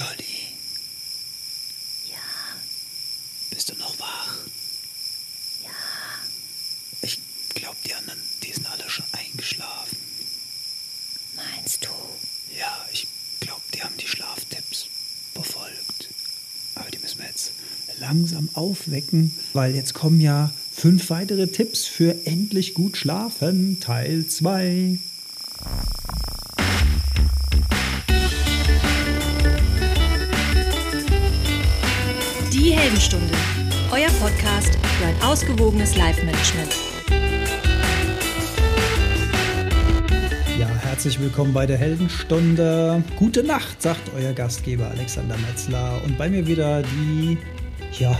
Jolly. Ja, Bist du noch wach? ja. Ich glaube, die anderen, die sind alle schon eingeschlafen. Meinst du? Ja, ich glaube, die haben die Schlaftipps befolgt. Aber die müssen wir jetzt langsam aufwecken, weil jetzt kommen ja fünf weitere Tipps für endlich gut schlafen, Teil 2. Die Heldenstunde, euer Podcast für ein ausgewogenes Live-Management. Ja, herzlich willkommen bei der Heldenstunde. Gute Nacht, sagt euer Gastgeber Alexander Metzler. Und bei mir wieder die, ja,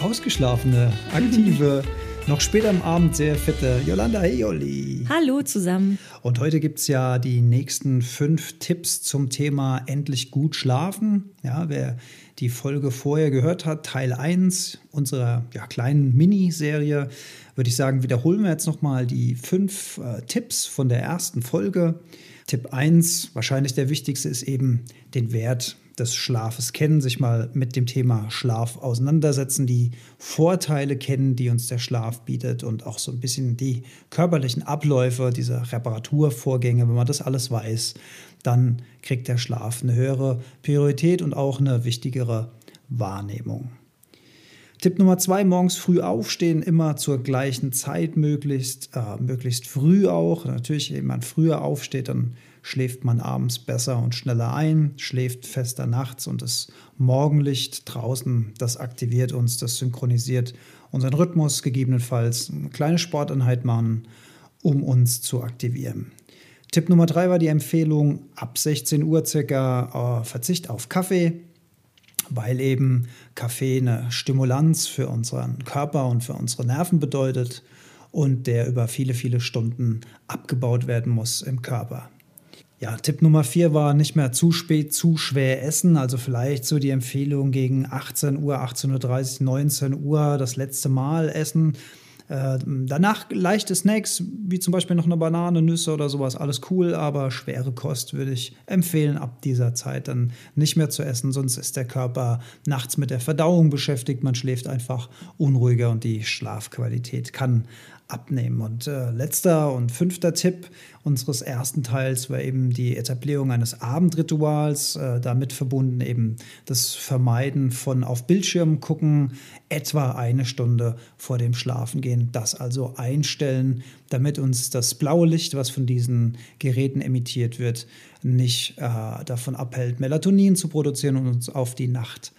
ausgeschlafene, aktive, noch später am Abend sehr fitte Yolanda Heyoli. Hallo zusammen. Und heute gibt es ja die nächsten fünf Tipps zum Thema endlich gut schlafen. Ja, wer die Folge vorher gehört hat, Teil 1 unserer ja, kleinen Miniserie, würde ich sagen, wiederholen wir jetzt nochmal die fünf äh, Tipps von der ersten Folge. Tipp 1, wahrscheinlich der wichtigste, ist eben den Wert des Schlafes kennen, sich mal mit dem Thema Schlaf auseinandersetzen, die Vorteile kennen, die uns der Schlaf bietet und auch so ein bisschen die körperlichen Abläufe, diese Reparaturvorgänge, wenn man das alles weiß, dann kriegt der Schlaf eine höhere Priorität und auch eine wichtigere Wahrnehmung. Tipp Nummer zwei, morgens früh aufstehen, immer zur gleichen Zeit möglichst, äh, möglichst früh auch. Natürlich, wenn man früher aufsteht, dann schläft man abends besser und schneller ein, schläft fester nachts und das Morgenlicht draußen, das aktiviert uns, das synchronisiert unseren Rhythmus, gegebenenfalls eine kleine Sporteinheit machen, um uns zu aktivieren. Tipp Nummer drei war die Empfehlung, ab 16 Uhr circa äh, Verzicht auf Kaffee, weil eben Kaffee eine Stimulanz für unseren Körper und für unsere Nerven bedeutet und der über viele, viele Stunden abgebaut werden muss im Körper. Ja, Tipp Nummer vier war nicht mehr zu spät, zu schwer essen. Also vielleicht so die Empfehlung gegen 18 Uhr, 18.30 Uhr, 19 Uhr das letzte Mal essen. Äh, danach leichte Snacks, wie zum Beispiel noch eine Banane, Nüsse oder sowas, alles cool, aber schwere Kost würde ich empfehlen, ab dieser Zeit dann nicht mehr zu essen, sonst ist der Körper nachts mit der Verdauung beschäftigt, man schläft einfach unruhiger und die Schlafqualität kann abnehmen. Und äh, letzter und fünfter Tipp unseres ersten Teils war eben die Etablierung eines Abendrituals, äh, damit verbunden eben das Vermeiden von auf Bildschirm gucken, etwa eine Stunde vor dem Schlafengehen. Das also einstellen, damit uns das blaue Licht, was von diesen Geräten emittiert wird, nicht äh, davon abhält, Melatonin zu produzieren und uns auf die Nacht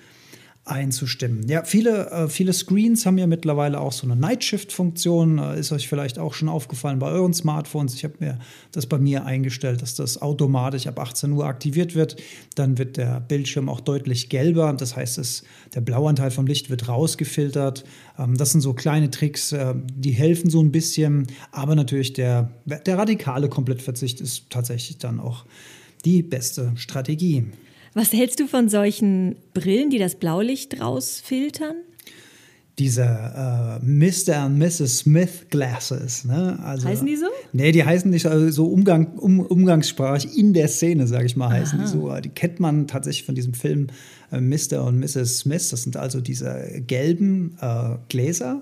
einzustimmen. Ja, viele, äh, viele Screens haben ja mittlerweile auch so eine Nightshift-Funktion. Äh, ist euch vielleicht auch schon aufgefallen bei euren Smartphones. Ich habe mir das bei mir eingestellt, dass das automatisch ab 18 Uhr aktiviert wird. Dann wird der Bildschirm auch deutlich gelber. Das heißt, es, der Blauanteil vom Licht wird rausgefiltert. Ähm, das sind so kleine Tricks, äh, die helfen so ein bisschen. Aber natürlich der, der radikale Komplettverzicht ist tatsächlich dann auch die beste Strategie. Was hältst du von solchen Brillen, die das Blaulicht rausfiltern? Diese äh, Mr. und Mrs. Smith Glasses. Ne? Also, Heißen die so? Nee, die heißen nicht also so Umgang, um, umgangssprachlich in der Szene, sage ich mal, heißen die so. Die kennt man tatsächlich von diesem Film äh, Mr. und Mrs. Smith. Das sind also diese gelben äh, Gläser.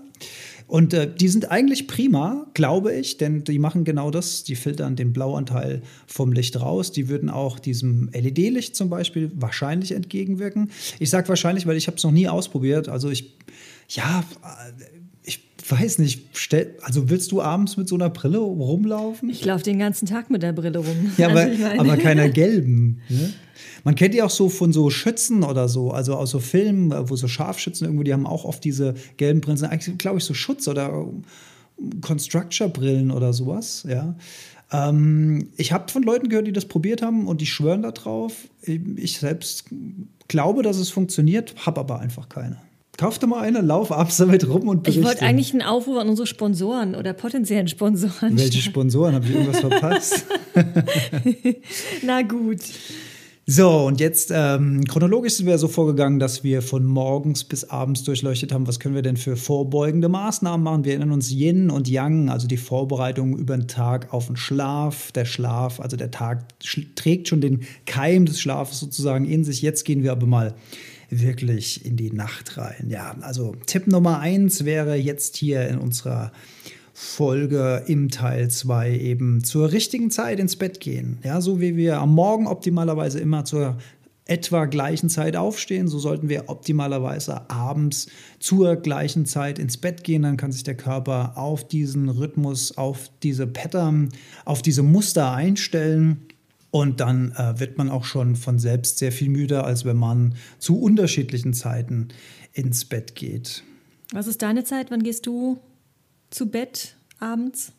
Und äh, die sind eigentlich prima, glaube ich, denn die machen genau das. Die filtern den Blauanteil vom Licht raus. Die würden auch diesem LED-Licht zum Beispiel wahrscheinlich entgegenwirken. Ich sage wahrscheinlich, weil ich habe es noch nie ausprobiert. Also ich, ja, weiß nicht. Stell, also willst du abends mit so einer Brille rumlaufen? Ich laufe den ganzen Tag mit der Brille rum. Ja, aber, Also meine- aber keiner gelben. Ne? Man kennt die auch so von so Schützen oder so, also aus so Filmen, wo so Scharfschützen irgendwo, die haben auch oft diese gelben Brillen, sind eigentlich, glaube ich, so Schutz- oder Constructure-Brillen oder sowas, ja. Ähm, ich habe von Leuten gehört, die das probiert haben und die schwören da drauf. Ich selbst glaube, dass es funktioniert, habe aber einfach keine. Kauf dir mal eine, lauf abends damit rum und Ich berichte. wollte eigentlich einen Aufruf an unsere Sponsoren oder potenziellen Sponsoren. Welche Sponsoren? Habe ich irgendwas verpasst? Na gut. So, und jetzt ähm, chronologisch sind wir so vorgegangen, dass wir von morgens bis abends durchleuchtet haben, was können wir denn für vorbeugende Maßnahmen machen. Wir erinnern uns Yin und Yang, also die Vorbereitung über den Tag auf den Schlaf. Der Schlaf, also der Tag trägt schon den Keim des Schlafes sozusagen in sich. Jetzt gehen wir aber mal wirklich in die Nacht rein. Ja, also Tipp Nummer eins wäre jetzt hier in unserer Folge im Teil 2 eben zur richtigen Zeit ins Bett gehen. Ja, so wie wir am Morgen optimalerweise immer zur etwa gleichen Zeit aufstehen, so sollten wir optimalerweise abends zur gleichen Zeit ins Bett gehen. Dann kann sich der Körper auf diesen Rhythmus, auf diese Pattern, auf diese Muster einstellen. Und dann äh, wird man auch schon von selbst sehr viel müder, als wenn man zu unterschiedlichen Zeiten ins Bett geht. Was ist deine Zeit? Wann gehst du zu Bett abends?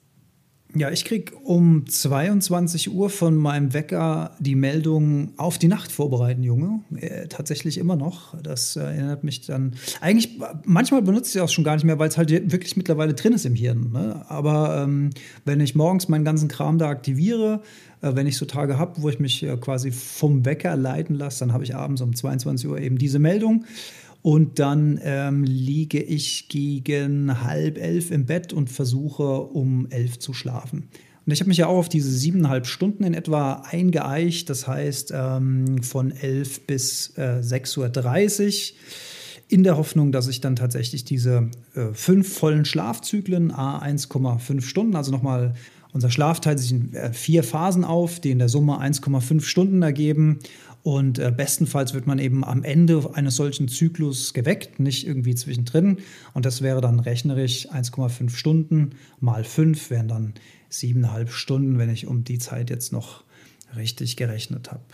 Ja, ich kriege um 22 Uhr von meinem Wecker die Meldung auf die Nacht vorbereiten, Junge. Äh, tatsächlich immer noch. Das äh, erinnert mich dann. Eigentlich, manchmal benutze ich es auch schon gar nicht mehr, weil es halt wirklich mittlerweile drin ist im Hirn. Ne? Aber ähm, wenn ich morgens meinen ganzen Kram da aktiviere, äh, wenn ich so Tage habe, wo ich mich äh, quasi vom Wecker leiten lasse, dann habe ich abends um 22 Uhr eben diese Meldung. Und dann ähm, liege ich gegen halb elf im Bett und versuche um elf zu schlafen. Und ich habe mich ja auch auf diese siebeneinhalb Stunden in etwa eingeeicht. Das heißt ähm, von elf bis äh, 6.30 Uhr in der Hoffnung, dass ich dann tatsächlich diese äh, fünf vollen Schlafzyklen, a 1,5 Stunden, also nochmal unser Schlaf teilt sich in äh, vier Phasen auf, die in der Summe 1,5 Stunden ergeben. Und äh, bestenfalls wird man eben am Ende eines solchen Zyklus geweckt, nicht irgendwie zwischendrin. Und das wäre dann rechnerisch 1,5 Stunden mal 5 wären dann siebeneinhalb Stunden, wenn ich um die Zeit jetzt noch richtig gerechnet habe.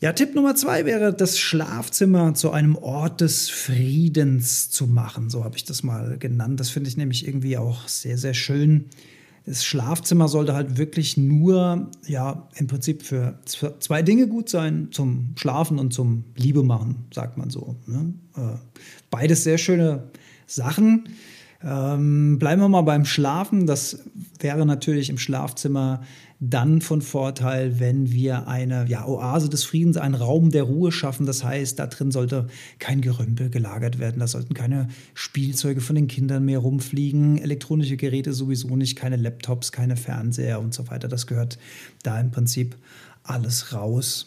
Ja, Tipp Nummer zwei wäre, das Schlafzimmer zu einem Ort des Friedens zu machen. So habe ich das mal genannt. Das finde ich nämlich irgendwie auch sehr, sehr schön das Schlafzimmer sollte halt wirklich nur, ja, im Prinzip für zwei Dinge gut sein, zum Schlafen und zum Liebe machen, sagt man so. Ne? Äh, beides sehr schöne Sachen. Ähm, bleiben wir mal beim Schlafen. Das wäre natürlich im Schlafzimmer dann von Vorteil, wenn wir eine ja, Oase des Friedens, einen Raum der Ruhe schaffen. Das heißt, da drin sollte kein Gerümpel gelagert werden. Da sollten keine Spielzeuge von den Kindern mehr rumfliegen, elektronische Geräte sowieso nicht, keine Laptops, keine Fernseher und so weiter. Das gehört da im Prinzip alles raus.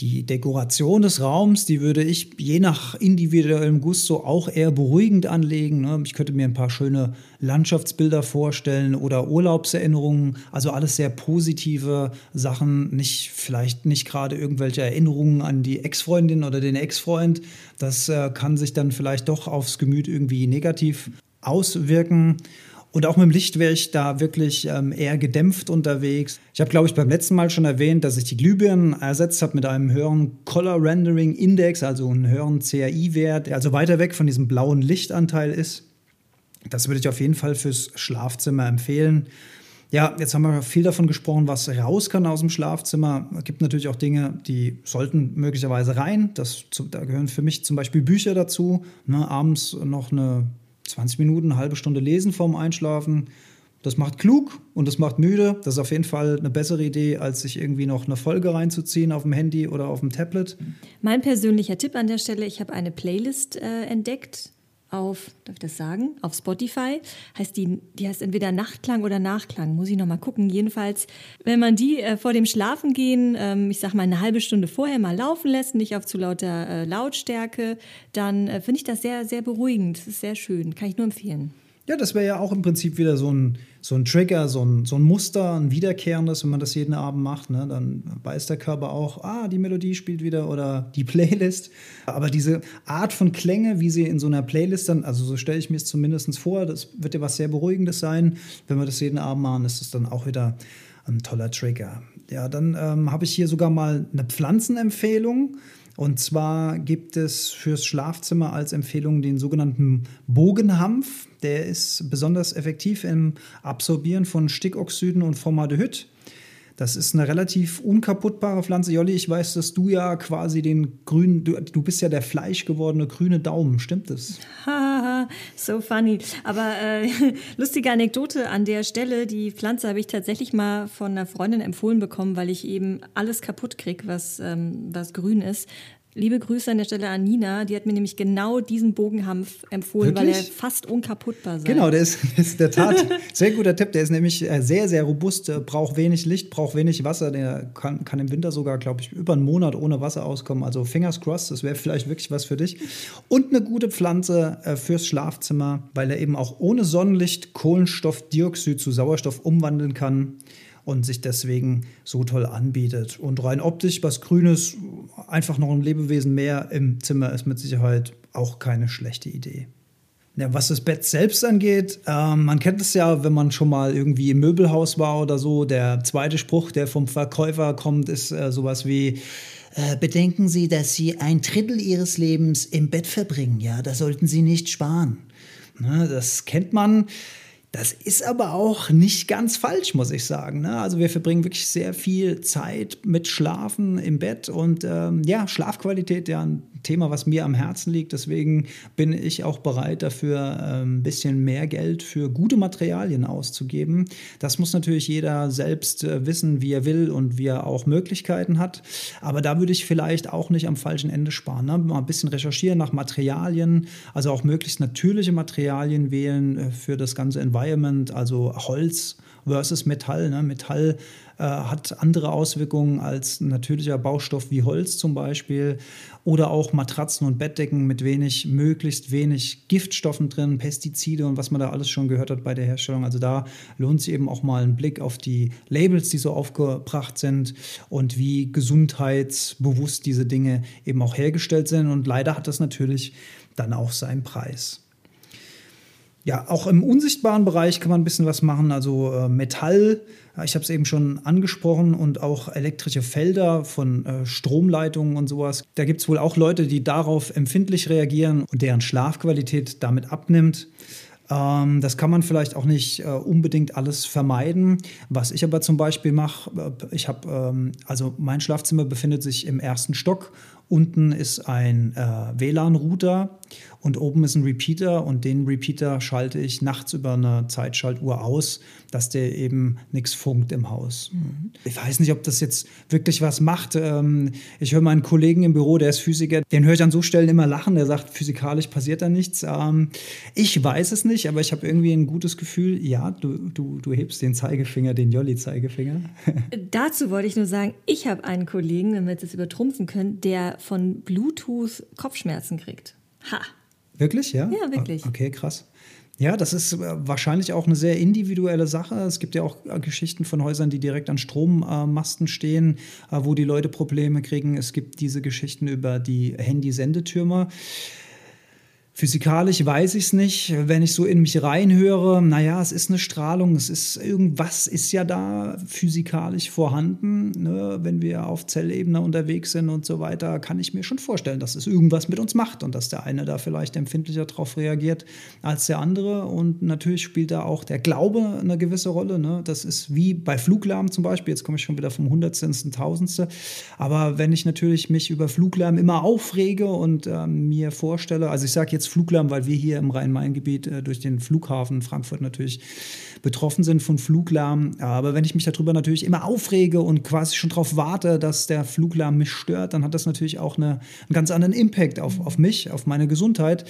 Die Dekoration des Raums, die würde ich je nach individuellem Gusto auch eher beruhigend anlegen. Ne? Ich könnte mir ein paar schöne Landschaftsbilder vorstellen oder Urlaubserinnerungen. Also alles sehr positive Sachen. Nicht vielleicht nicht gerade irgendwelche Erinnerungen an die Ex-Freundin oder den Ex-Freund. Das äh, kann sich dann vielleicht doch aufs Gemüt irgendwie negativ auswirken. Und auch mit dem Licht wäre ich da wirklich ähm, eher gedämpft unterwegs. Ich habe, glaube ich, beim letzten Mal schon erwähnt, dass ich die Glühbirnen ersetzt habe mit einem höheren Color Rendering Index, also einen höheren CAI-Wert, der also weiter weg von diesem blauen Lichtanteil ist. Das würde ich auf jeden Fall fürs Schlafzimmer empfehlen. Ja, jetzt haben wir viel davon gesprochen, was raus kann aus dem Schlafzimmer. Es gibt natürlich auch Dinge, die sollten möglicherweise rein. Das, da gehören für mich zum Beispiel Bücher dazu. Ne, abends noch eine 20 Minuten, eine halbe Stunde lesen vorm Einschlafen. Das macht klug und das macht müde. Das ist auf jeden Fall eine bessere Idee, als sich irgendwie noch eine Folge reinzuziehen auf dem Handy oder auf dem Tablet. Mein persönlicher Tipp an der Stelle, ich habe eine Playlist äh, entdeckt auf, darf ich das sagen, auf Spotify. Heißt die, die heißt entweder Nachtklang oder Nachklang, muss ich nochmal gucken. Jedenfalls, wenn man die äh, vor dem Schlafengehen, ähm, ich sag mal eine halbe Stunde vorher mal laufen lässt, nicht auf zu lauter äh, Lautstärke, dann äh, finde ich das sehr, sehr beruhigend. Das ist sehr schön, kann ich nur empfehlen. Ja, das wäre ja auch im Prinzip wieder so ein, so ein Trigger, so ein, so ein Muster, ein wiederkehrendes, wenn man das jeden Abend macht. Ne? Dann weiß der Körper auch, ah, die Melodie spielt wieder oder die Playlist. Aber diese Art von Klänge, wie sie in so einer Playlist dann, also so stelle ich mir es zumindest vor, das wird ja was sehr Beruhigendes sein. Wenn wir das jeden Abend machen, ist das dann auch wieder ein toller Trigger. Ja, dann ähm, habe ich hier sogar mal eine Pflanzenempfehlung. Und zwar gibt es fürs Schlafzimmer als Empfehlung den sogenannten Bogenhampf. Der ist besonders effektiv im Absorbieren von Stickoxiden und Formaldehyd. Das ist eine relativ unkaputtbare Pflanze. Jolli, ich weiß, dass du ja quasi den grünen, du, du bist ja der fleischgewordene grüne Daumen, stimmt das? so funny. Aber äh, lustige Anekdote an der Stelle. Die Pflanze habe ich tatsächlich mal von einer Freundin empfohlen bekommen, weil ich eben alles kaputt kriege, was, ähm, was grün ist. Liebe Grüße an der Stelle an Nina, die hat mir nämlich genau diesen Bogenhanf empfohlen, Wirklich? weil er fast unkaputtbar sei. Genau, der ist, der ist der Tat sehr guter Tipp. Der ist nämlich äh, sehr, sehr robust, äh, braucht wenig Licht, braucht wenig Wasser. Der kann, kann im Winter sogar, glaube ich, über einen Monat ohne Wasser auskommen. Also fingers crossed, das wäre vielleicht wirklich was für dich. Und eine gute Pflanze äh, fürs Schlafzimmer, weil er eben auch ohne Sonnenlicht Kohlenstoffdioxid zu Sauerstoff umwandeln kann und sich deswegen so toll anbietet. Und rein optisch, was Grünes, einfach noch ein Lebewesen mehr im Zimmer ist mit Sicherheit auch keine schlechte Idee. Ja, was das Bett selbst angeht, ähm, man kennt es ja, wenn man schon mal irgendwie im Möbelhaus war oder so. Der zweite Spruch, der vom Verkäufer kommt, ist äh, sowas wie: äh, Bedenken Sie, dass Sie ein Drittel Ihres Lebens im Bett verbringen. Ja, da sollten Sie nicht sparen. Ne, das kennt man. Das ist aber auch nicht ganz falsch, muss ich sagen. Ne? Also wir verbringen wirklich sehr viel Zeit mit Schlafen im Bett und ähm, ja, Schlafqualität ja ein Thema, was mir am Herzen liegt. Deswegen bin ich auch bereit dafür, ein ähm, bisschen mehr Geld für gute Materialien auszugeben. Das muss natürlich jeder selbst äh, wissen, wie er will und wie er auch Möglichkeiten hat. Aber da würde ich vielleicht auch nicht am falschen Ende sparen. Ne? Mal ein bisschen recherchieren nach Materialien, also auch möglichst natürliche Materialien wählen äh, für das ganze Environment, also Holz versus Metall. Ne? Metall äh, hat andere Auswirkungen als natürlicher Baustoff wie Holz zum Beispiel. Oder auch Matratzen und Bettdecken mit wenig, möglichst wenig Giftstoffen drin, Pestizide und was man da alles schon gehört hat bei der Herstellung. Also da lohnt sich eben auch mal ein Blick auf die Labels, die so aufgebracht sind und wie gesundheitsbewusst diese Dinge eben auch hergestellt sind. Und leider hat das natürlich dann auch seinen Preis. Ja, auch im unsichtbaren Bereich kann man ein bisschen was machen. Also äh, Metall, ich habe es eben schon angesprochen, und auch elektrische Felder von äh, Stromleitungen und sowas. Da gibt es wohl auch Leute, die darauf empfindlich reagieren und deren Schlafqualität damit abnimmt. Ähm, das kann man vielleicht auch nicht äh, unbedingt alles vermeiden. Was ich aber zum Beispiel mache, äh, ich habe, ähm, also mein Schlafzimmer befindet sich im ersten Stock. Unten ist ein äh, WLAN-Router und oben ist ein Repeater und den Repeater schalte ich nachts über eine Zeitschaltuhr aus, dass der eben nichts funkt im Haus. Mhm. Ich weiß nicht, ob das jetzt wirklich was macht. Ähm, ich höre meinen Kollegen im Büro, der ist Physiker, den höre ich an so Stellen immer lachen. Der sagt, physikalisch passiert da nichts. Ähm, ich weiß es nicht, aber ich habe irgendwie ein gutes Gefühl, ja, du, du, du hebst den Zeigefinger, den Jolly-Zeigefinger. Dazu wollte ich nur sagen, ich habe einen Kollegen, wenn wir das übertrumpfen können, der von Bluetooth Kopfschmerzen kriegt. Ha! Wirklich, ja? Ja, wirklich. Okay, krass. Ja, das ist äh, wahrscheinlich auch eine sehr individuelle Sache. Es gibt ja auch äh, Geschichten von Häusern, die direkt an Strommasten stehen, äh, wo die Leute Probleme kriegen. Es gibt diese Geschichten über die Handysendetürme. Physikalisch weiß ich es nicht. Wenn ich so in mich reinhöre, naja, es ist eine Strahlung, es ist irgendwas ist ja da physikalisch vorhanden. Ne? Wenn wir auf Zellebene unterwegs sind und so weiter, kann ich mir schon vorstellen, dass es irgendwas mit uns macht und dass der eine da vielleicht empfindlicher darauf reagiert als der andere. Und natürlich spielt da auch der Glaube eine gewisse Rolle. Ne? Das ist wie bei Fluglärm zum Beispiel. Jetzt komme ich schon wieder vom Hundertste ins Tausendste. Aber wenn ich natürlich mich über Fluglärm immer aufrege und äh, mir vorstelle, also ich sage jetzt jetzt Fluglärm, weil wir hier im Rhein-Main-Gebiet äh, durch den Flughafen Frankfurt natürlich betroffen sind von Fluglärm. Aber wenn ich mich darüber natürlich immer aufrege und quasi schon darauf warte, dass der Fluglärm mich stört, dann hat das natürlich auch eine, einen ganz anderen Impact auf, auf mich, auf meine Gesundheit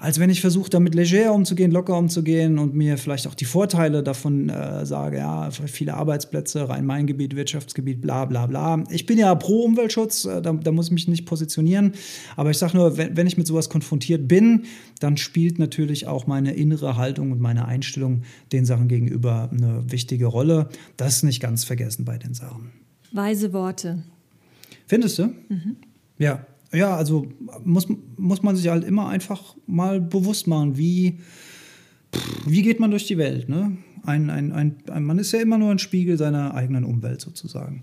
als wenn ich versuche, damit leger umzugehen, locker umzugehen und mir vielleicht auch die Vorteile davon äh, sage, ja, viele Arbeitsplätze, Rhein-Main-Gebiet, Wirtschaftsgebiet, bla bla bla. Ich bin ja pro Umweltschutz, äh, da, da, muss ich mich nicht positionieren, aber ich sage nur, wenn, wenn ich mit sowas konfrontiert bin, dann spielt natürlich auch meine innere Haltung und meine Einstellung den Sachen gegenüber eine wichtige Rolle. Das ist nicht ganz vergessen bei den Sachen. Weise Worte. Findest du? Mhm. Ja, ja, also muss, muss man sich halt immer einfach mal bewusst machen, wie, wie geht man durch die Welt. Ne? Ein, ein, ein, ein, man ist ja immer nur ein Spiegel seiner eigenen Umwelt sozusagen.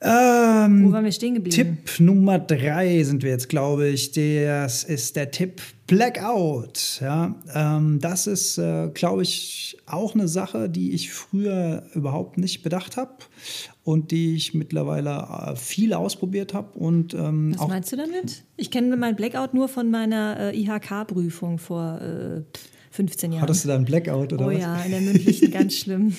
Ähm, Wo waren wir stehen geblieben? Tipp Nummer drei sind wir jetzt, glaube ich. Das ist der Tipp Blackout. Ja, ähm, das ist, äh, glaube ich, auch eine Sache, die ich früher überhaupt nicht bedacht habe und die ich mittlerweile äh, viel ausprobiert habe. Und ähm, Was meinst du damit? Ich kenne mein Blackout nur von meiner äh, IHK-Prüfung vor äh, 15 Jahren. hattest du da einen Blackout oder oh was? ja, in der mündlichen ganz schlimm.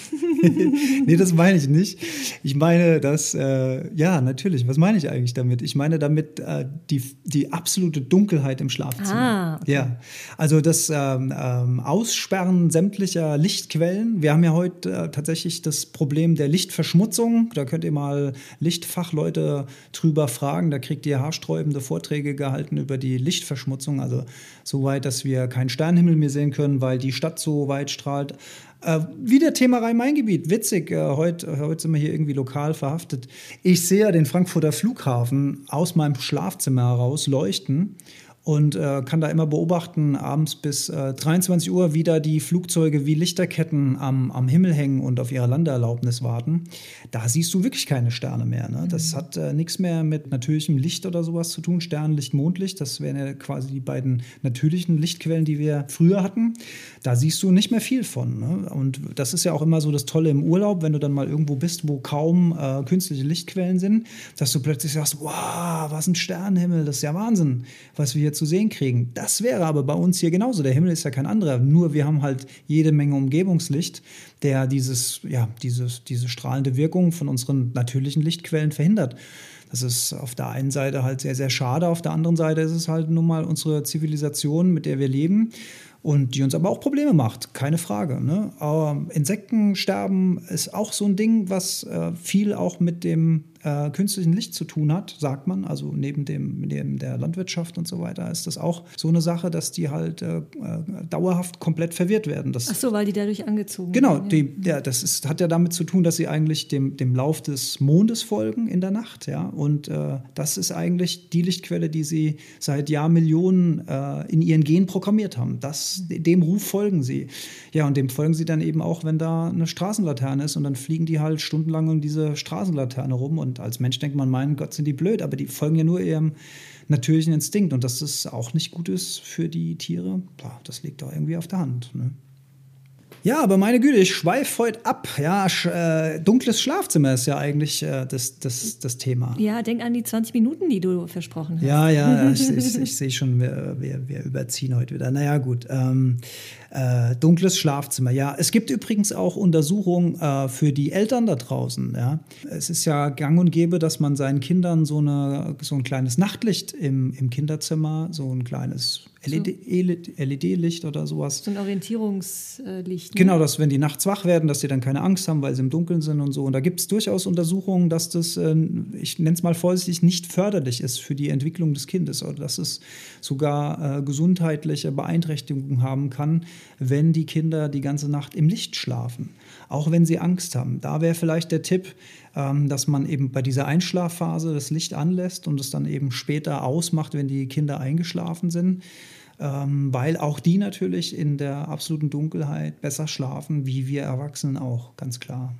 nee, das meine ich nicht. Ich meine, dass, äh, ja, natürlich, was meine ich eigentlich damit? Ich meine damit äh, die, die absolute Dunkelheit im Schlafzimmer. Ah, okay. Ja, also das ähm, ähm, Aussperren sämtlicher Lichtquellen. Wir haben ja heute äh, tatsächlich das Problem der Lichtverschmutzung. Da könnt ihr mal Lichtfachleute drüber fragen. Da kriegt ihr haarsträubende Vorträge gehalten über die Lichtverschmutzung. Also so weit, dass wir keinen Sternenhimmel mehr sehen können, weil die Stadt so weit strahlt. Äh, wieder Thema Rhein-Main-Gebiet. Witzig, äh, heute, heute sind wir hier irgendwie lokal verhaftet. Ich sehe ja den Frankfurter Flughafen aus meinem Schlafzimmer heraus leuchten und äh, kann da immer beobachten, abends bis äh, 23 Uhr wieder die Flugzeuge wie Lichterketten am, am Himmel hängen und auf ihre Landeerlaubnis warten. Da siehst du wirklich keine Sterne mehr. Ne? Das hat äh, nichts mehr mit natürlichem Licht oder sowas zu tun. Sternlicht, Mondlicht, das wären ja quasi die beiden natürlichen Lichtquellen, die wir früher hatten. Da siehst du nicht mehr viel von. Ne? Und das ist ja auch immer so das Tolle im Urlaub, wenn du dann mal irgendwo bist, wo kaum äh, künstliche Lichtquellen sind, dass du plötzlich sagst, wow, was ein Sternenhimmel, das ist ja Wahnsinn, was wir hier zu sehen kriegen. Das wäre aber bei uns hier genauso. Der Himmel ist ja kein anderer, nur wir haben halt jede Menge Umgebungslicht, der dieses, ja, dieses, diese strahlende Wirkung von unseren natürlichen Lichtquellen verhindert. Das ist auf der einen Seite halt sehr, sehr schade, auf der anderen Seite ist es halt nun mal unsere Zivilisation, mit der wir leben und die uns aber auch Probleme macht, keine Frage. Ne? Aber Insektensterben ist auch so ein Ding, was äh, viel auch mit dem äh, künstlichen Licht zu tun hat, sagt man. Also neben dem neben der Landwirtschaft und so weiter ist das auch so eine Sache, dass die halt äh, äh, dauerhaft komplett verwirrt werden. Das Ach so, weil die dadurch angezogen Genau, werden, ja. die, ja, das ist, hat ja damit zu tun, dass sie eigentlich dem, dem Lauf des Mondes folgen in der Nacht. Ja? Und äh, das ist eigentlich die Lichtquelle, die sie seit Jahrmillionen äh, in ihren Gen programmiert haben. Das, dem Ruf folgen sie. Ja, und dem folgen sie dann eben auch, wenn da eine Straßenlaterne ist und dann fliegen die halt stundenlang um diese Straßenlaterne rum. Und als Mensch denkt man, mein Gott, sind die blöd, aber die folgen ja nur ihrem natürlichen Instinkt. Und dass das auch nicht gut ist für die Tiere, boah, das liegt doch irgendwie auf der Hand. Ne? Ja, aber meine Güte, ich schweife heute ab. Ja, sch, äh, dunkles Schlafzimmer ist ja eigentlich äh, das, das, das Thema. Ja, denk an die 20 Minuten, die du versprochen hast. Ja, ja, ich, ich, ich sehe schon, wir, wir, wir überziehen heute wieder. Naja, gut. Ähm, äh, dunkles Schlafzimmer. Ja, es gibt übrigens auch Untersuchungen äh, für die Eltern da draußen. Ja, es ist ja gang und gäbe, dass man seinen Kindern so, eine, so ein kleines Nachtlicht im, im Kinderzimmer, so ein kleines LED-Licht oder sowas. So ein Orientierungslicht. Ne? Genau, dass wenn die nachts wach werden, dass sie dann keine Angst haben, weil sie im Dunkeln sind und so. Und da gibt es durchaus Untersuchungen, dass das, äh, ich nenne es mal vorsichtig, nicht förderlich ist für die Entwicklung des Kindes oder dass es sogar äh, gesundheitliche Beeinträchtigungen haben kann, wenn die Kinder die ganze Nacht im Licht schlafen, auch wenn sie Angst haben. Da wäre vielleicht der Tipp, ähm, dass man eben bei dieser Einschlafphase das Licht anlässt und es dann eben später ausmacht, wenn die Kinder eingeschlafen sind ähm, weil auch die natürlich in der absoluten Dunkelheit besser schlafen, wie wir Erwachsenen auch, ganz klar.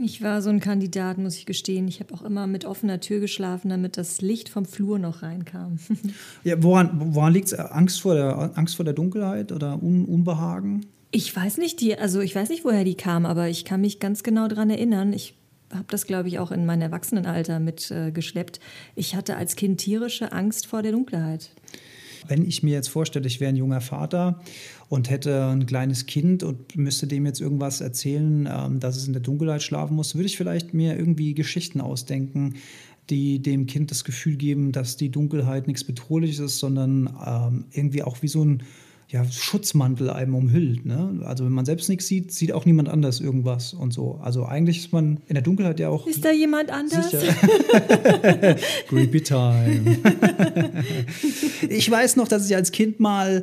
Ich war so ein Kandidat, muss ich gestehen. Ich habe auch immer mit offener Tür geschlafen, damit das Licht vom Flur noch reinkam. Ja, woran woran liegt es? Angst, vor der, Angst vor der Dunkelheit oder Un Unbehagen? Ich weiß nicht, die, also ich weiß nicht, woher die kam, aber ich kann mich ganz genau daran erinnern. Ich habe das, glaube ich, auch in mein Erwachsenenalter mitgeschleppt. Äh, geschleppt. ich hatte als Kind tierische Angst vor der Dunkelheit. Wenn ich mir jetzt vorstelle, ich wäre ein junger Vater und hätte ein kleines Kind und müsste dem jetzt irgendwas erzählen, ähm, dass es in der Dunkelheit schlafen muss, würde ich vielleicht mir irgendwie Geschichten ausdenken, die dem Kind das Gefühl geben, dass die Dunkelheit nichts Bedrohliches ist, sondern ähm, irgendwie auch wie so ein ja, Schutzmantel einem umhüllt. Ne? Also wenn man selbst nichts sieht, sieht auch niemand anders irgendwas und so. Also eigentlich ist man in der Dunkelheit ja auch. Ist da jemand anders? Creepy Time. ich weiß noch, dass ich als Kind mal,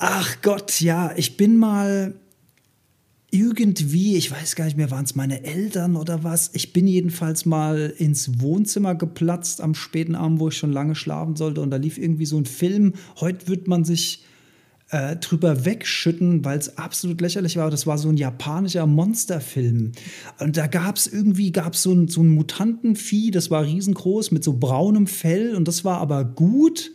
ach Gott, ja, ich bin mal irgendwie, ich weiß gar nicht mehr, waren es meine Eltern oder was. Ich bin jedenfalls mal ins Wohnzimmer geplatzt am späten Abend, wo ich schon lange schlafen sollte. Und da lief irgendwie so ein Film. Heute wird man sich äh, drüber wegschütten, weil es absolut lächerlich war. Das war so ein japanischer Monsterfilm. Und da gab es irgendwie gab's so, ein, so ein Mutantenvieh, das war riesengroß mit so braunem Fell und das war aber gut.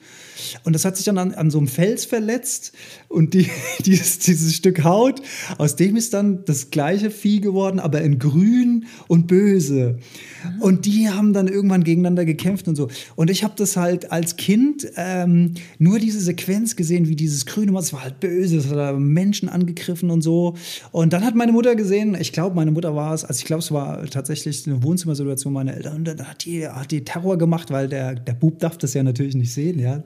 Und das hat sich dann an, an so einem Fels verletzt und die, dieses, dieses Stück Haut, aus dem ist dann das gleiche Vieh geworden, aber in grün und böse. Und die haben dann irgendwann gegeneinander gekämpft und so. Und ich habe das halt als Kind ähm, nur diese Sequenz gesehen, wie dieses grüne das war halt böse, das hat Menschen angegriffen und so. Und dann hat meine Mutter gesehen, ich glaube, meine Mutter war es, also ich glaube, es war tatsächlich eine Wohnzimmersituation meiner Eltern. Und dann hat die, hat die Terror gemacht, weil der, der Bub darf das ja natürlich nicht sehen, ja.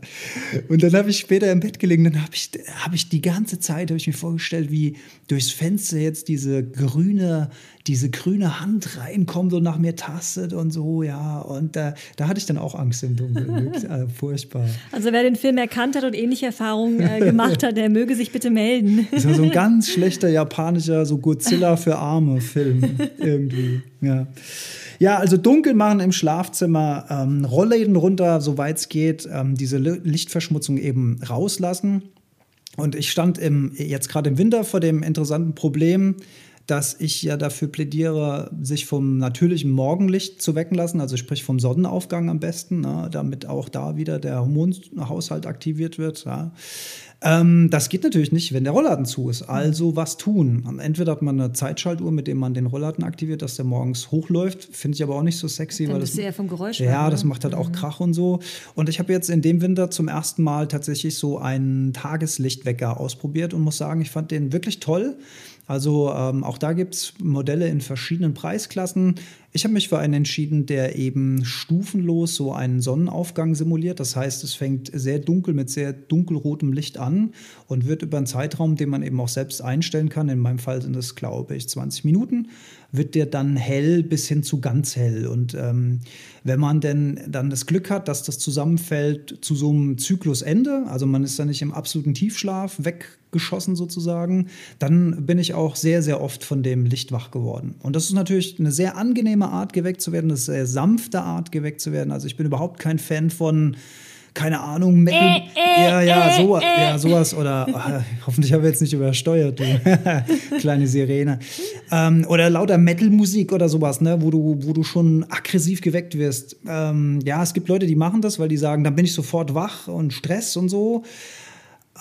Und dann habe ich später im Bett gelegen, dann habe ich, hab ich die ganze Zeit, ich mir vorgestellt, wie durchs Fenster jetzt diese grüne, diese grüne Hand reinkommt und nach mir tastet und so, ja. Und da, da hatte ich dann auch Angst im Dunkeln. äh, furchtbar. Also wer den Film erkannt hat und ähnliche Erfahrungen äh, gemacht hat, der möge sich bitte melden. Das war so ein ganz schlechter japanischer, so Godzilla für arme Film irgendwie, ja. Ja, also dunkel machen im Schlafzimmer, ähm, Rollläden runter, soweit es geht, ähm, diese Lichtverschmutzung eben rauslassen. Und ich stand im, jetzt gerade im Winter vor dem interessanten Problem, dass ich ja dafür plädiere, sich vom natürlichen Morgenlicht zu wecken lassen, also sprich vom Sonnenaufgang am besten, ne, damit auch da wieder der Hormonhaushalt aktiviert wird. Ja. Ähm, das geht natürlich nicht, wenn der Rollladen zu ist. Also was tun? Entweder hat man eine Zeitschaltuhr, mit der man den Rollladen aktiviert, dass der morgens hochläuft. Finde ich aber auch nicht so sexy. Dann weil das, eher vom Geräusch. Ja, das ne? macht halt auch Krach und so. Und ich habe jetzt in dem Winter zum ersten Mal tatsächlich so einen Tageslichtwecker ausprobiert und muss sagen, ich fand den wirklich toll. Also ähm, auch da gibt es Modelle in verschiedenen Preisklassen. Ich habe mich für einen entschieden, der eben stufenlos so einen Sonnenaufgang simuliert. Das heißt, es fängt sehr dunkel mit sehr dunkelrotem Licht an und wird über einen Zeitraum, den man eben auch selbst einstellen kann, in meinem Fall sind es, glaube ich, 20 Minuten, wird der dann hell bis hin zu ganz hell. Und ähm, wenn man denn dann das Glück hat, dass das zusammenfällt zu so einem Zyklusende, also man ist dann nicht im absoluten Tiefschlaf weggeschossen sozusagen, dann bin ich auch sehr, sehr oft von dem Licht wach geworden. Und das ist natürlich eine sehr angenehme Art, geweckt zu werden, eine sehr sanfte Art, geweckt zu werden. Also ich bin überhaupt kein Fan von keine Ahnung, Metal. ja, ja, so, ja, sowas. Oder ah, hoffentlich habe ich jetzt nicht übersteuert, du kleine Sirene. Ähm, oder lauter Metal-Musik oder sowas, ne, wo du, wo du schon aggressiv geweckt wirst. Ähm, ja, es gibt Leute, die machen das, weil die sagen, dann bin ich sofort wach und Stress und so.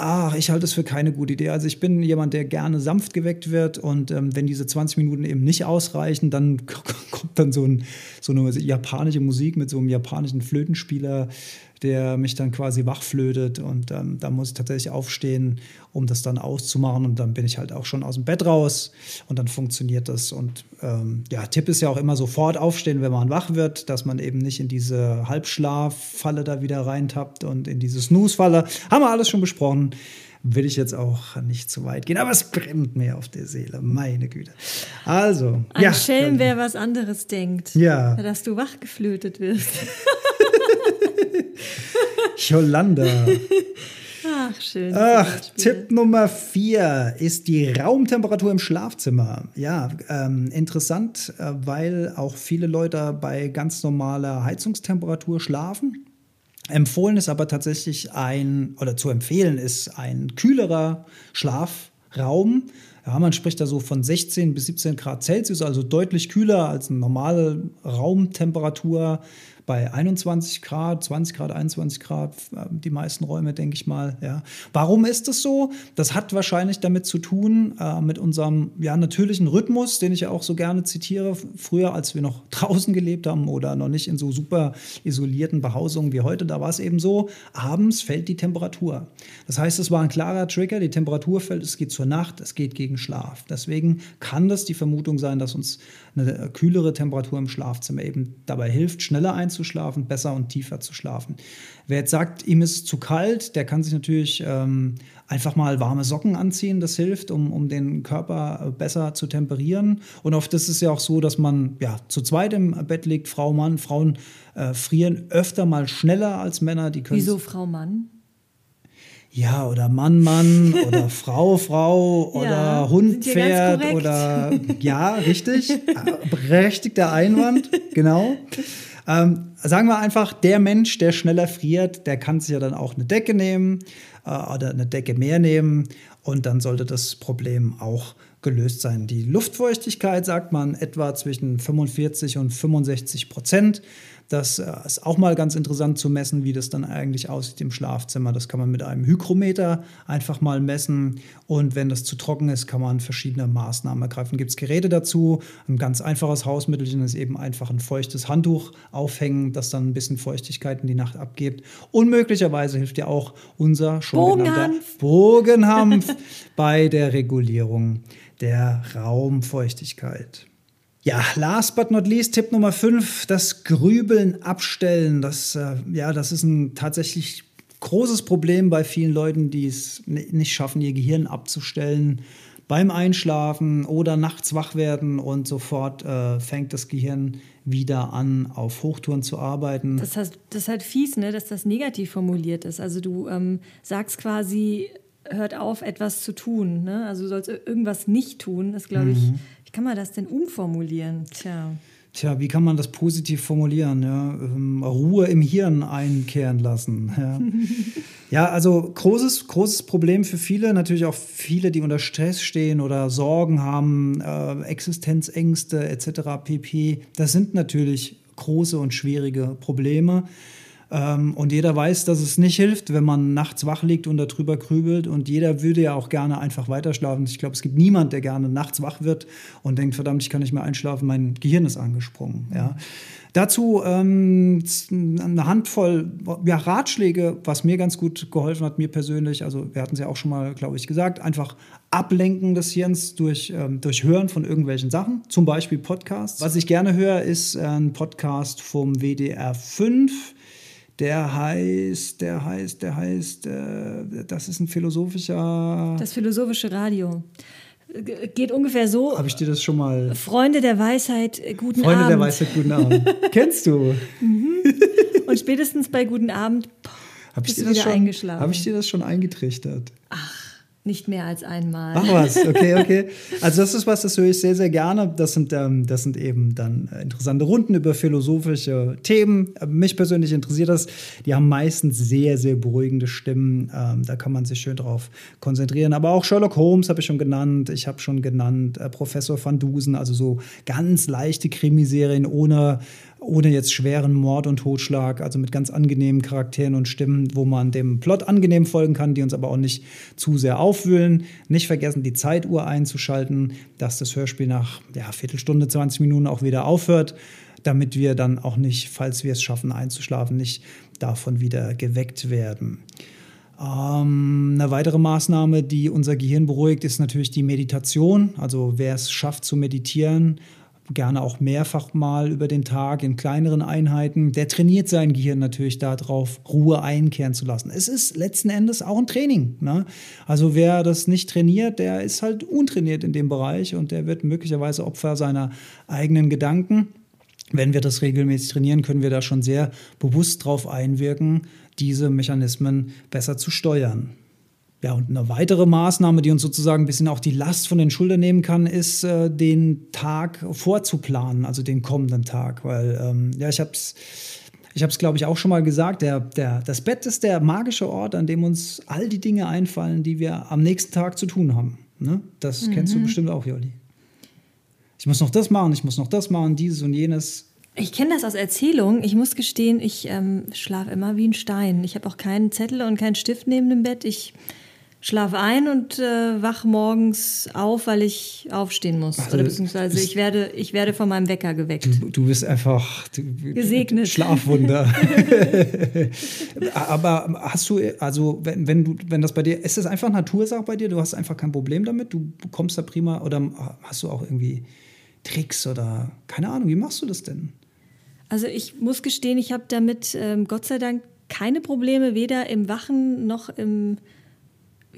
Ach, ich halte es für keine gute Idee. Also ich bin jemand, der gerne sanft geweckt wird und ähm, wenn diese 20 Minuten eben nicht ausreichen, dann kommt dann so, ein, so eine japanische Musik mit so einem japanischen Flötenspieler der mich dann quasi wachflötet und ähm, da muss ich tatsächlich aufstehen, um das dann auszumachen und dann bin ich halt auch schon aus dem Bett raus und dann funktioniert das und ähm, ja, Tipp ist ja auch immer sofort aufstehen, wenn man wach wird, dass man eben nicht in diese Halbschlaffalle da wieder reintappt und in diese Snooze-Falle. Haben wir alles schon besprochen. Will ich jetzt auch nicht zu weit gehen, aber es brennt mir auf der Seele, meine Güte. Also, Ein ja. Schelm, wer was anderes denkt. Ja. Dass du wachgeflötet wirst. Yolanda. Ach, schön. Ach. Tipp Nummer vier ist die Raumtemperatur im Schlafzimmer. Ja, ähm, interessant, äh, weil auch viele Leute bei ganz normaler Heizungstemperatur schlafen. Empfohlen ist aber tatsächlich ein, oder zu empfehlen ist ein kühlerer Schlafraum. Ja, man spricht da so von 16 bis 17 Grad Celsius, also deutlich kühler als eine normale Raumtemperatur bei 21 Grad, 20 Grad, 21 Grad, äh, die meisten Räume, denke ich mal. Ja. Warum ist das so? Das hat wahrscheinlich damit zu tun, äh, mit unserem ja, natürlichen Rhythmus, den ich ja auch so gerne zitiere. Früher, als wir noch draußen gelebt haben oder noch nicht in so super isolierten Behausungen wie heute, da war es eben so, abends fällt die Temperatur. Das heißt, es war ein klarer Trigger, die Temperatur fällt, es geht zur Nacht, es geht gegen Schlaf. Deswegen kann das die Vermutung sein, dass uns eine kühlere Temperatur im Schlafzimmer eben dabei hilft, schneller einzuschlafen, besser und tiefer zu schlafen. Wer jetzt sagt, ihm ist zu kalt, der kann sich natürlich ähm, einfach mal warme Socken anziehen. Das hilft, um, um den Körper äh, besser zu temperieren. Und oft ist es ja auch so, dass man ja, zu zweit im Bett liegt, Frau, Mann. Frauen äh, frieren öfter mal schneller als Männer. Die können Wieso Frau Mann? Ja, oder Mann, Mann oder Frau, Frau oder Ja, Hund, Pferd oder ja, richtig. Berechtigter Einwand, genau. Ähm, sagen wir einfach, der Mensch, der schneller friert, der kann sich ja dann auch eine Decke nehmen äh, oder eine Decke mehr nehmen und dann sollte das Problem auch gelöst sein. Die Luftfeuchtigkeit sagt man etwa zwischen 45 und 65 Prozent. Das äh, ist auch mal ganz interessant zu messen, wie das dann eigentlich aussieht im Schlafzimmer. Das kann man mit einem Hygrometer einfach mal messen. Und wenn das zu trocken ist, kann man verschiedene Maßnahmen ergreifen. Gibt es Geräte dazu? Ein ganz einfaches Hausmittelchen ist eben einfach ein feuchtes Handtuch aufhängen, das dann ein bisschen Feuchtigkeit in die Nacht abgibt. Und möglicherweise hilft ja auch unser schon genannter Bogenhanf. Bogenhanf bei der Regulierung der Raumfeuchtigkeit. Ja, last but not least, Tipp Nummer 5, das Grübeln abstellen. Das, äh, ja, das ist ein tatsächlich großes Problem bei vielen Leuten, die es nicht schaffen, ihr Gehirn abzustellen beim Einschlafen oder nachts wach werden und sofort äh, fängt das Gehirn wieder an, auf Hochtouren zu arbeiten. Das, heißt, das ist halt fies, ne, dass das negativ formuliert ist. Also du ähm, sagst quasi, hört auf, etwas zu tun. Ne? Also du sollst irgendwas nicht tun. Das glaube ich, wie kann man das denn umformulieren? Tja. Tja, wie kann man das positiv formulieren? Ja? Ähm, Ruhe im Hirn einkehren lassen. Ja, ja also großes, großes Problem für viele, natürlich auch viele, die unter Stress stehen oder Sorgen haben, äh, Existenzängste etc. pp. Das sind natürlich große und schwierige Probleme. Ähm, und jeder weiß, dass es nicht hilft, wenn man nachts wach liegt und darüber grübelt. Und jeder würde ja auch gerne einfach weiterschlafen. Ich glaube, es gibt niemand, der gerne nachts wach wird und denkt, verdammt, ich kann nicht mehr einschlafen, mein Gehirn ist angesprungen. Ja. Dazu ähm, eine Handvoll ja, Ratschläge, was mir ganz gut geholfen hat, mir persönlich. Also wir hatten es ja auch schon mal, glaube ich, gesagt, einfach Ablenken des Hirns durch, ähm, durch Hören von irgendwelchen Sachen, zum Beispiel Podcasts. Was ich gerne höre, ist ein Podcast vom WDR 5. Der heißt, der heißt, der heißt, äh, das ist ein philosophischer. Das philosophische Radio. Geht ungefähr so. Habe ich dir das schon mal? Freunde der Weisheit, äh, guten Freunde Abend. der Weisheit, guten Abend. Kennst du? Und spätestens bei guten Abend Habe ich, dir das schon- hab ich dir das schon eingetrichtert? Nicht mehr als einmal. Ach was, okay, okay. Also das ist was, das höre ich sehr, sehr gerne. Das sind, ähm, das sind eben dann äh, interessante Runden über philosophische Themen. Äh, Mich persönlich interessiert das. Die haben meistens sehr, sehr beruhigende Stimmen. Ähm, da kann man sich schön drauf konzentrieren. Aber auch Sherlock Holmes habe ich schon genannt. Ich habe schon genannt äh, Professor van Dusen. Also so ganz leichte Krimiserien ohne ohne jetzt schweren Mord und Totschlag, also mit ganz angenehmen Charakteren und Stimmen, wo man dem Plot angenehm folgen kann, die uns aber auch nicht zu sehr aufwühlen. Nicht vergessen, die Zeituhr einzuschalten, dass das Hörspiel nach ja, Viertelstunde, 20 Minuten auch wieder aufhört, damit wir dann auch nicht, falls wir es schaffen einzuschlafen, nicht davon wieder geweckt werden. Ähm, eine weitere Maßnahme, die unser Gehirn beruhigt, ist natürlich die Meditation. Also wer es schafft zu meditieren, gerne auch mehrfach mal über den Tag in kleineren Einheiten, der trainiert sein Gehirn natürlich darauf, Ruhe einkehren zu lassen. Es ist letzten Endes auch ein Training. Ne? Also wer das nicht trainiert, der ist halt untrainiert in dem Bereich und der wird möglicherweise Opfer seiner eigenen Gedanken. Wenn wir das regelmäßig trainieren, können wir da schon sehr bewusst darauf einwirken, diese Mechanismen besser zu steuern. Ja, und eine weitere Maßnahme, die uns sozusagen ein bisschen auch die Last von den Schultern nehmen kann, ist, äh, den Tag vorzuplanen, also den kommenden Tag. Weil, ähm, ja, ich habe es, ich hab's, glaube ich, auch schon mal gesagt, der, der, das Bett ist der magische Ort, an dem uns all die Dinge einfallen, die wir am nächsten Tag zu tun haben. Ne? Das kennst du bestimmt auch, Jolli. Ich muss noch das machen, ich muss noch das machen, dieses und jenes. Ich kenne das aus Erzählungen. Ich muss gestehen, ich ähm, schlafe immer wie ein Stein. Ich habe auch keinen Zettel und keinen Stift neben dem Bett. Ich schlafe ein und äh, wach morgens auf, weil ich aufstehen muss. Also, Oder beziehungsweise ich werde, ich werde von meinem Wecker geweckt. Du, du bist einfach du, Gesegnet. Schlafwunder. Aber hast du, also wenn, wenn du, wenn das bei dir, ist das einfach Natursache bei dir? Du hast einfach kein Problem damit? Du kommst da prima oder hast du auch irgendwie Tricks oder keine Ahnung, wie machst du das denn? Also ich muss gestehen, ich habe damit ähm, Gott sei Dank keine Probleme, weder im Wachen noch im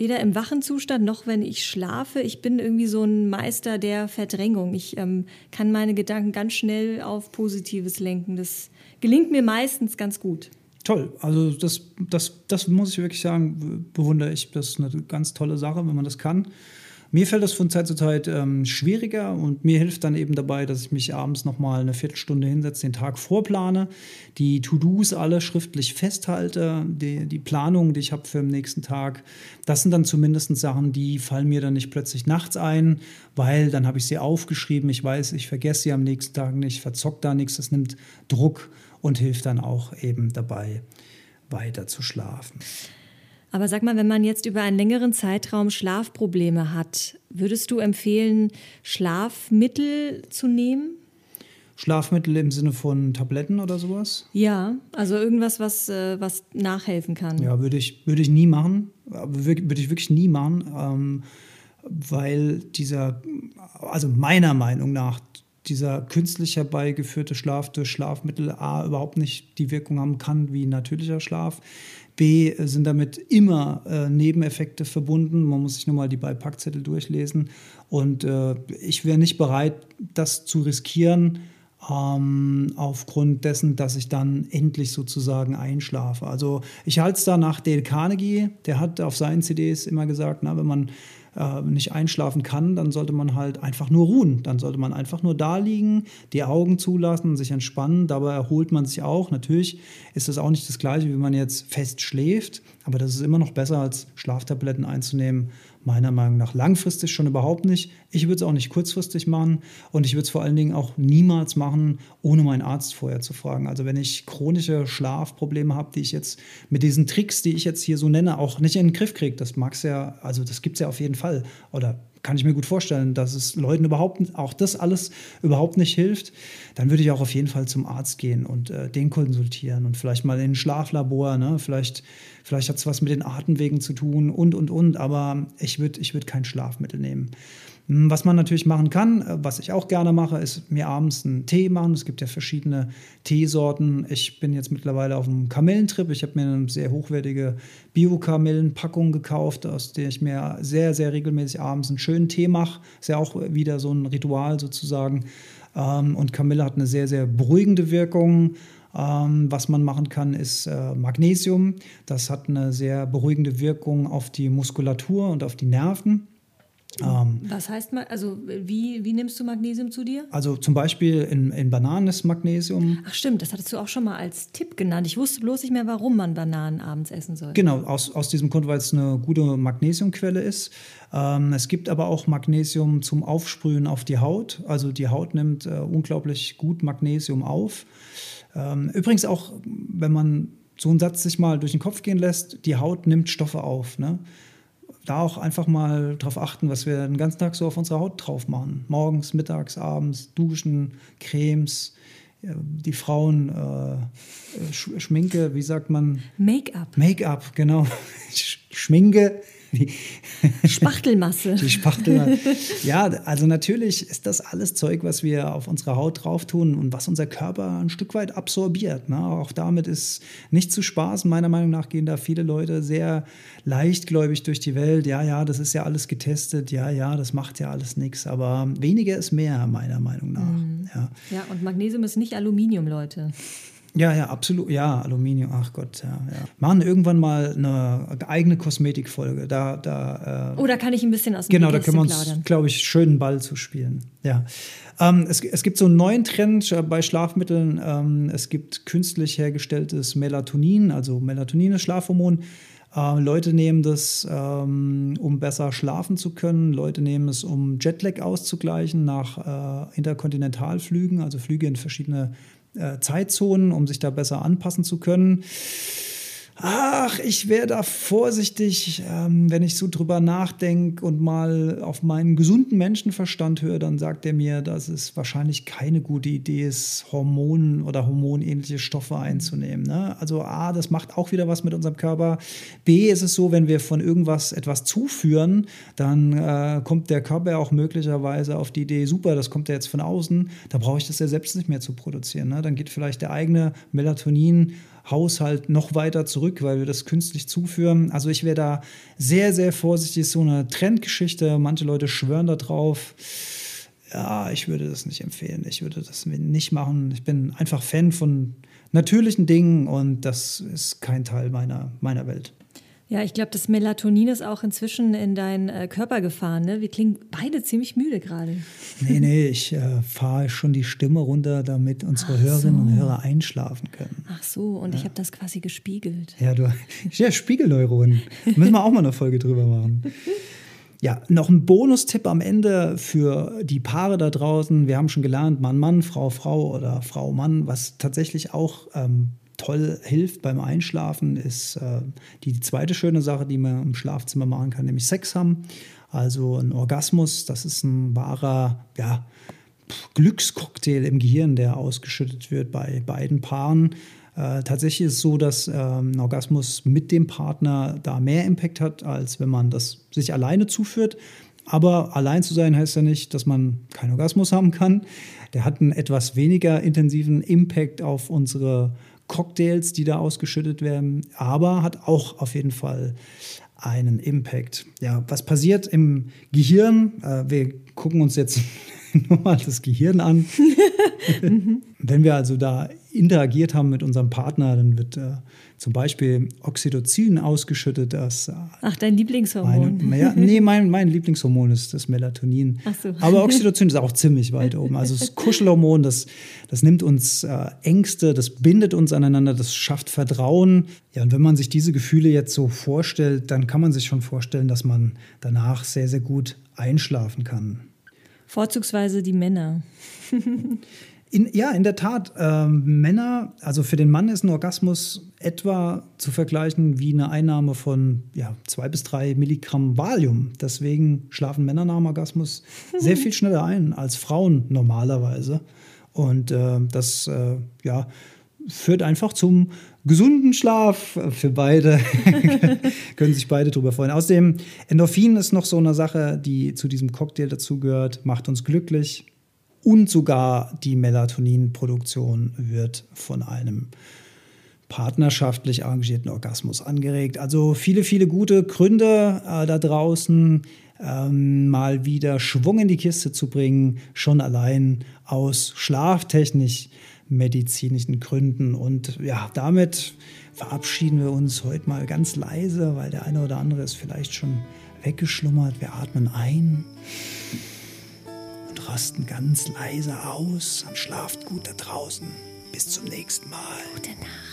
weder im wachen Zustand noch wenn ich schlafe. Ich bin irgendwie so ein Meister der Verdrängung. Ich ähm, kann meine Gedanken ganz schnell auf Positives lenken. Das gelingt mir meistens ganz gut. toll. Also das, das, das muss ich wirklich sagen, bewundere ich. Das ist eine ganz tolle Sache, wenn man das kann. Mir fällt das von Zeit zu Zeit ähm, schwieriger und mir hilft dann eben dabei, dass ich mich abends nochmal eine Viertelstunde hinsetze, den Tag vorplane, die To-Dos alle schriftlich festhalte, die, die Planung, die ich habe für den nächsten Tag. Das sind dann zumindest Sachen, die fallen mir dann nicht plötzlich nachts ein, weil dann habe ich sie aufgeschrieben. Ich weiß, ich vergesse sie am nächsten Tag nicht, verzockt da nichts. Das nimmt Druck und hilft dann auch eben dabei, weiter zu schlafen. Aber sag mal, wenn man jetzt über einen längeren Zeitraum Schlafprobleme hat, würdest du empfehlen, Schlafmittel zu nehmen? Schlafmittel im Sinne von Tabletten oder sowas? Ja, also irgendwas, was, äh, was nachhelfen kann. Ja, würde ich, würde ich nie machen. Würde ich wirklich nie machen, ähm, weil dieser, also meiner Meinung nach, dieser künstlich herbeigeführte Schlaf durch Schlafmittel A überhaupt nicht die Wirkung haben kann wie natürlicher Schlaf. B sind damit immer äh, Nebeneffekte verbunden. Man muss sich nur mal die Beipackzettel durchlesen. Und äh, ich wäre nicht bereit, das zu riskieren, ähm, aufgrund dessen, dass ich dann endlich sozusagen einschlafe. Also ich halte es da nach Dale Carnegie, der hat auf seinen CDs immer gesagt, na, wenn man äh, nicht einschlafen kann, dann sollte man halt einfach nur ruhen. Dann sollte man einfach nur da liegen, die Augen zulassen, sich entspannen. Dabei erholt man sich auch. Natürlich ist das auch nicht das Gleiche, wie man jetzt fest schläft, aber das ist immer noch besser, als Schlaftabletten einzunehmen Meiner Meinung nach langfristig schon überhaupt nicht. Ich würde es auch nicht kurzfristig machen und ich würde es vor allen Dingen auch niemals machen, ohne meinen Arzt vorher zu fragen. Also wenn ich chronische Schlafprobleme habe, die ich jetzt mit diesen Tricks, die ich jetzt hier so nenne, auch nicht in den Griff kriege, das mag es ja, also das gibt es ja auf jeden Fall. Oder kann ich mir gut vorstellen, dass es Leuten überhaupt auch das alles überhaupt nicht hilft, dann würde ich auch auf jeden Fall zum Arzt gehen und äh, den konsultieren und vielleicht mal in ein Schlaflabor, ne? vielleicht, vielleicht hat es was mit den Atemwegen zu tun und und und, aber ich würde ich würd kein Schlafmittel nehmen. Hm, was man natürlich machen kann, äh, was ich auch gerne mache, ist mir abends einen Tee machen. Es gibt ja verschiedene Teesorten. Ich bin jetzt mittlerweile auf einem Kamellentrip. Ich habe mir eine sehr hochwertige Bio-Kamellenpackung gekauft, aus der ich mir sehr, sehr regelmäßig abends einen schönen Tee mache. Ist ja auch wieder so ein Ritual sozusagen. Ähm, und Kamille hat eine sehr, sehr beruhigende Wirkung. Ähm, was man machen kann, ist äh, Magnesium. Das hat eine sehr beruhigende Wirkung auf die Muskulatur und auf die Nerven. Ähm, Was heißt, also wie, wie nimmst du Magnesium zu dir? Also zum Beispiel in, in Bananen ist Magnesium. Ach stimmt, das hattest du auch schon mal als Tipp genannt. Ich wusste bloß nicht mehr, warum man Bananen abends essen soll. Genau, aus, aus diesem Grund, weil es eine gute Magnesiumquelle ist. Ähm, es gibt aber auch Magnesium zum Aufsprühen auf die Haut. Also die Haut nimmt äh, unglaublich gut Magnesium auf. Ähm, übrigens auch, wenn man so einen Satz sich mal durch den Kopf gehen lässt, die Haut nimmt Stoffe auf. Ne? Da auch einfach mal darauf achten, was wir den ganzen Tag so auf unserer Haut drauf machen. Morgens, mittags, abends, Duschen, Cremes, die Frauen äh, Schminke, wie sagt man? Make-up. Make-up, genau. Schminke, die Spachtelmasse. Die Spachtelmasse. Ja, also natürlich ist das alles Zeug, was wir auf unsere Haut drauf tun und was unser Körper ein Stück weit absorbiert. Ne? Auch damit ist nicht zu spaßen. Meiner Meinung nach gehen da viele Leute sehr leichtgläubig durch die Welt. Ja, ja, das ist ja alles getestet. Ja, ja, das macht ja alles nichts. Aber weniger ist mehr, meiner Meinung nach. Mhm. Ja. ja, und Magnesium ist nicht Aluminium, Leute. Ja, ja, absolut. Ja, Aluminium, ach Gott, ja, ja. Machen irgendwann mal eine eigene Kosmetikfolge. Da, da, äh, oh, da kann ich ein bisschen aus dem Genau, da können wir uns, glaube ich, schönen Ball zu spielen. Ja. Ähm, es, es gibt so einen neuen Trend äh, bei Schlafmitteln. Ähm, es gibt künstlich hergestelltes Melatonin, also Melatonin ist Schlafhormon. Äh, Leute nehmen das, ähm, um besser schlafen zu können. Leute nehmen es, um Jetlag auszugleichen nach äh, Interkontinentalflügen, also Flüge in verschiedene Zeitzonen, um sich da besser anpassen zu können. Ach, ich wäre da vorsichtig, ähm, wenn ich so drüber nachdenke und mal auf meinen gesunden Menschenverstand höre, dann sagt er mir, dass es wahrscheinlich keine gute Idee ist, Hormonen oder hormonähnliche Stoffe einzunehmen. Ne? Also A, das macht auch wieder was mit unserem Körper. B, ist es so, wenn wir von irgendwas etwas zuführen, dann äh, kommt der Körper auch möglicherweise auf die Idee, super, das kommt ja jetzt von außen, da brauche ich das ja selbst nicht mehr zu produzieren. Ne? Dann geht vielleicht der eigene Melatonin Haushalt noch weiter zurück, weil wir das künstlich zuführen. Also ich wäre da sehr, sehr vorsichtig. So eine Trendgeschichte. Manche Leute schwören da drauf. Ja, ich würde das nicht empfehlen. Ich würde das nicht machen. Ich bin einfach Fan von natürlichen Dingen und das ist kein Teil meiner, meiner Welt. Ja, ich glaube, das Melatonin ist auch inzwischen in deinen äh, Körper gefahren. Ne? Wir klingen beide ziemlich müde gerade. Nee, nee, ich äh, fahre schon die Stimme runter, damit unsere Ach Hörerinnen so. und Hörer einschlafen können. Ach so, und ich habe das quasi gespiegelt. Ja, du, ja, Spiegelneuronen. Müssen wir auch mal eine Folge drüber machen. Ja, noch ein Bonustipp am Ende für die Paare da draußen. Wir haben schon gelernt, Mann, Mann, Frau, Frau oder Frau, Mann. Was tatsächlich auch ähm, toll hilft beim Einschlafen, ist äh, die zweite schöne Sache, die man im Schlafzimmer machen kann, nämlich Sex haben. Also ein Orgasmus, das ist ein wahrer, ja, Glückscocktail im Gehirn, der ausgeschüttet wird bei beiden Paaren. Äh, tatsächlich ist es so, dass ähm, ein Orgasmus mit dem Partner da mehr Impact hat, als wenn man das sich alleine zuführt. Aber allein zu sein heißt ja nicht, dass man keinen Orgasmus haben kann. Der hat einen etwas weniger intensiven Impact auf unsere Cocktails, die da ausgeschüttet werden, aber hat auch auf jeden Fall einen Impact. Ja, was passiert im Gehirn? Äh, wir gucken uns jetzt nur mal das Gehirn an. Wenn wir also da interagiert haben mit unserem Partner, dann wird äh, zum Beispiel Oxytocin ausgeschüttet, das äh, Ach, dein Lieblingshormon. meine, ja, nee, mein, mein Lieblingshormon ist das Melatonin. Ach so. Aber Oxytocin ist auch ziemlich weit oben. Also das Kuschelhormon, das, das nimmt uns äh, Ängste, das bindet uns aneinander, das schafft Vertrauen. Ja, und wenn man sich diese Gefühle jetzt so vorstellt, dann kann man sich schon vorstellen, dass man danach sehr, sehr gut einschlafen kann. Vorzugsweise die Männer. In, ja, in der Tat. Ähm, Männer, also für den Mann ist ein Orgasmus etwa zu vergleichen wie eine Einnahme von ja, zwei bis drei Milligramm Valium. Deswegen schlafen Männer nach dem Orgasmus sehr viel schneller ein als Frauen normalerweise. Und äh, das äh, ja, führt einfach zum gesunden Schlaf für beide. Können sich beide drüber freuen. Außerdem, Endorphin ist noch so eine Sache, die zu diesem Cocktail dazugehört, macht uns glücklich. Und sogar die Melatoninproduktion wird von einem partnerschaftlich arrangierten Orgasmus angeregt. Also viele, viele gute Gründe äh, da draußen, ähm, mal wieder Schwung in die Kiste zu bringen, schon allein aus schlaftechnisch medizinischen Gründen. Und ja, damit verabschieden wir uns heute mal ganz leise, weil der eine oder andere ist vielleicht schon weggeschlummert. Wir atmen ein und rasten ganz leise aus und schlaft gut da draußen. Bis zum nächsten Mal. Gute Nacht.